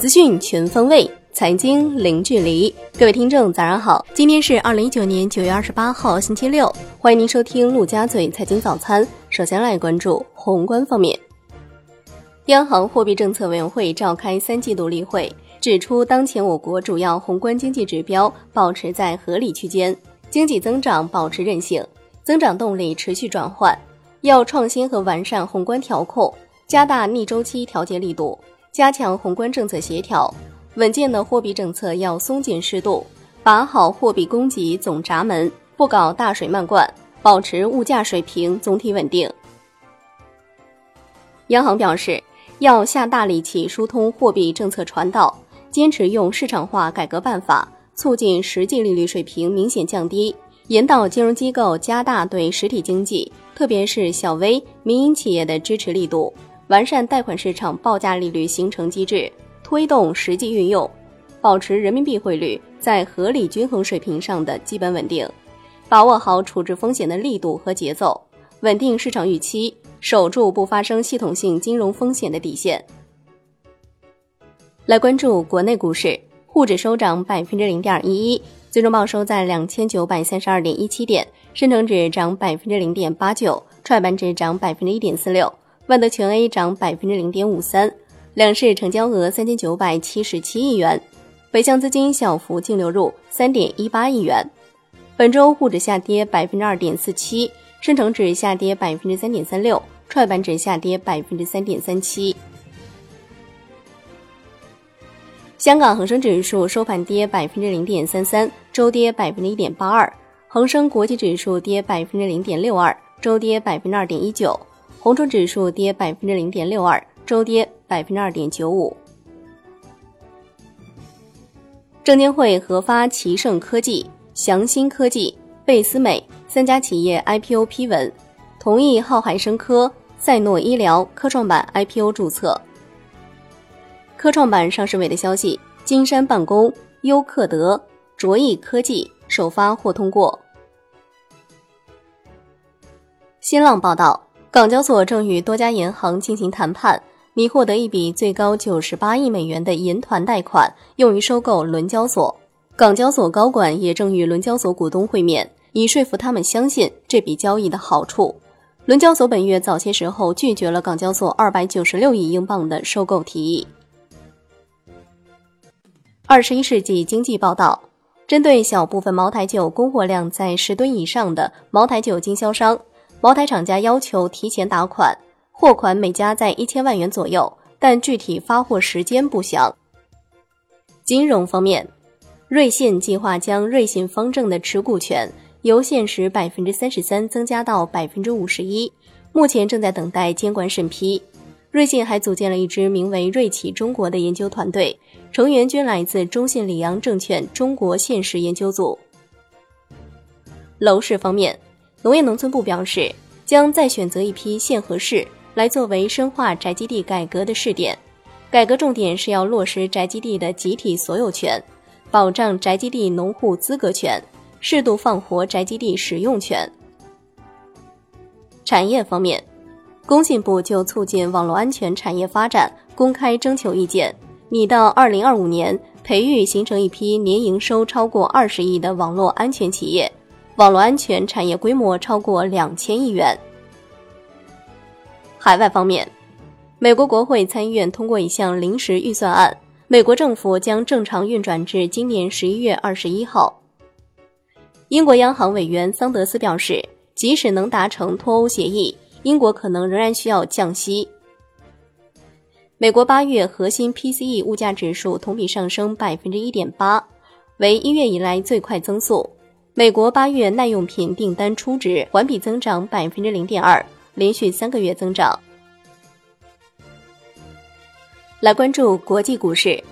资讯全方位，财经零距离。各位听众，早上好！今天是二零一九年九月二十八号，星期六。欢迎您收听陆家嘴财经早餐。首先来关注宏观方面，央行货币政策委员会召开三季度例会，指出当前我国主要宏观经济指标保持在合理区间，经济增长保持韧性，增长动力持续转换。要创新和完善宏观调控，加大逆周期调节力度，加强宏观政策协调。稳健的货币政策要松紧适度，把好货币供给总闸门，不搞大水漫灌，保持物价水平总体稳定。央行表示，要下大力气疏通货币政策传导，坚持用市场化改革办法，促进实际利率水平明显降低。引导金融机构加大对实体经济，特别是小微民营企业的支持力度，完善贷款市场报价利率形成机制，推动实际运用，保持人民币汇率在合理均衡水平上的基本稳定，把握好处置风险的力度和节奏，稳定市场预期，守住不发生系统性金融风险的底线。来关注国内股市，沪指收涨百分之零点一一。最终报收在两千九百三十二点一七点，深成指涨百分之零点八九，创业板指涨百分之一点四六，万德全 A 涨百分之零点五三，两市成交额三千九百七十七亿元，北向资金小幅净流入三点一八亿元。本周沪指下跌百分之二点四七，深成指下跌百分之三点三六，创业板指下跌百分之三点三七。香港恒生指数收盘跌百分之零点三三，周跌百分之一点八二；恒生国际指数跌百分之零点六二，周跌百分之二点一九；红筹指数跌百分之零点六二，周跌百分之二点九五。证监会核发奇胜科技、祥鑫科技、贝斯美三家企业 IPO 批文，同意浩海生科、赛诺医疗、科创板 IPO 注册。科创板上市委的消息，金山办公、优客德、卓翼科技首发或通过。新浪报道，港交所正与多家银行进行谈判，拟获得一笔最高九十八亿美元的银团贷款，用于收购伦交所。港交所高管也正与伦交所股东会面，以说服他们相信这笔交易的好处。伦交所本月早些时候拒绝了港交所二百九十六亿英镑的收购提议。二十一世纪经济报道，针对小部分茅台酒供货量在十吨以上的茅台酒经销商，茅台厂家要求提前打款，货款每家在一千万元左右，但具体发货时间不详。金融方面，瑞信计划将瑞信方正的持股权由现时百分之三十三增加到百分之五十一，目前正在等待监管审批。瑞信还组建了一支名为“瑞企中国”的研究团队，成员均来自中信里昂证券中国现实研究组。楼市方面，农业农村部表示，将再选择一批县和市来作为深化宅基地改革的试点。改革重点是要落实宅基地的集体所有权，保障宅基地农户资格权，适度放活宅基地使用权。产业方面。工信部就促进网络安全产业发展公开征求意见，拟到二零二五年培育形成一批年营收超过二十亿的网络安全企业，网络安全产业规模超过两千亿元。海外方面，美国国会参议院通过一项临时预算案，美国政府将正常运转至今年十一月二十一号。英国央行委员桑德斯表示，即使能达成脱欧协议。英国可能仍然需要降息。美国八月核心 PCE 物价指数同比上升百分之一点八，为一月以来最快增速。美国八月耐用品订单初值环比增长百分之零点二，连续三个月增长。来关注国际股市，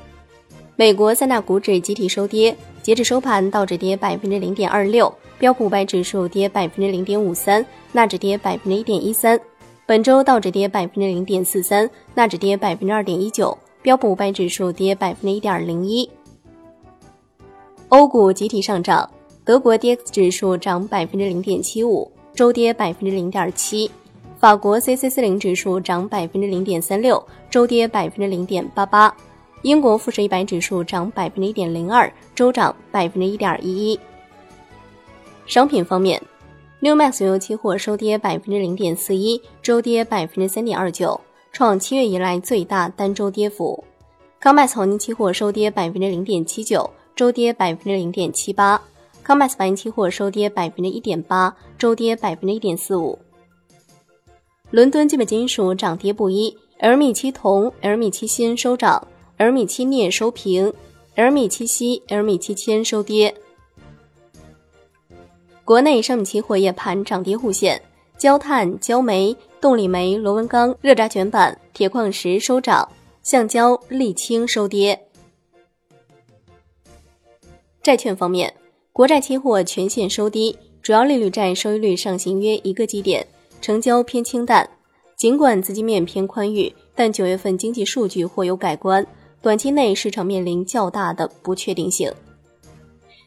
美国三大股指集体收跌，截至收盘，道指跌百分之零点二六。标普五百指数跌百分之零点五三，纳指跌百分之一点一三。本周道指跌百分之零点四三，纳指跌百分之二点一九，标普五百指数跌百分之一点零一。欧股集体上涨，德国 D X 指数涨百分之零点七五，周跌百分之零点七；法国 C C 四零指数涨百分之零点三六，周跌百分之零点八八；英国富时一百指数涨百分之一点零二，周涨百分之一点一一。商品方面，New Max 原油期货收跌百分之零点四一，周跌百分之三点二九，创七月以来最大单周跌幅。Comex 黄金期货收跌百分之零点七九，周跌百分之零点七八。Comex 白银期货收跌百分之一点八，周跌百分之一点四五。伦敦基本金属涨跌不一，LME 期铜、LME 期锌收涨，LME 期镍收平，LME 期锡、LME 期铅收跌。国内商品期货夜盘涨跌互现，焦炭、焦煤、动力煤、螺纹钢、热轧卷板、铁矿石收涨，橡胶、沥青收跌。债券方面，国债期货全线收低，主要利率债收益率上行约一个基点。成交偏清淡，尽管资金面偏宽裕，但九月份经济数据或有改观，短期内市场面临较大的不确定性。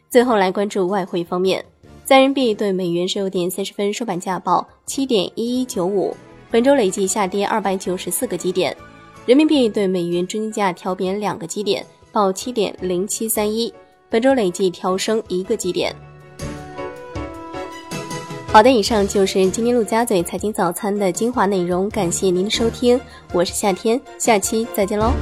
最后来关注外汇方面，在人民币对美元十六点三十分收盘价报七点一一九五，本周累计下跌二百九十四个基点，人民币对美元中间价调贬两个基点，报七点零七三一，本周累计调升一个基点。好的，以上就是今天陆家嘴财经早餐的精华内容，感谢您的收听，我是夏天，下期再见喽。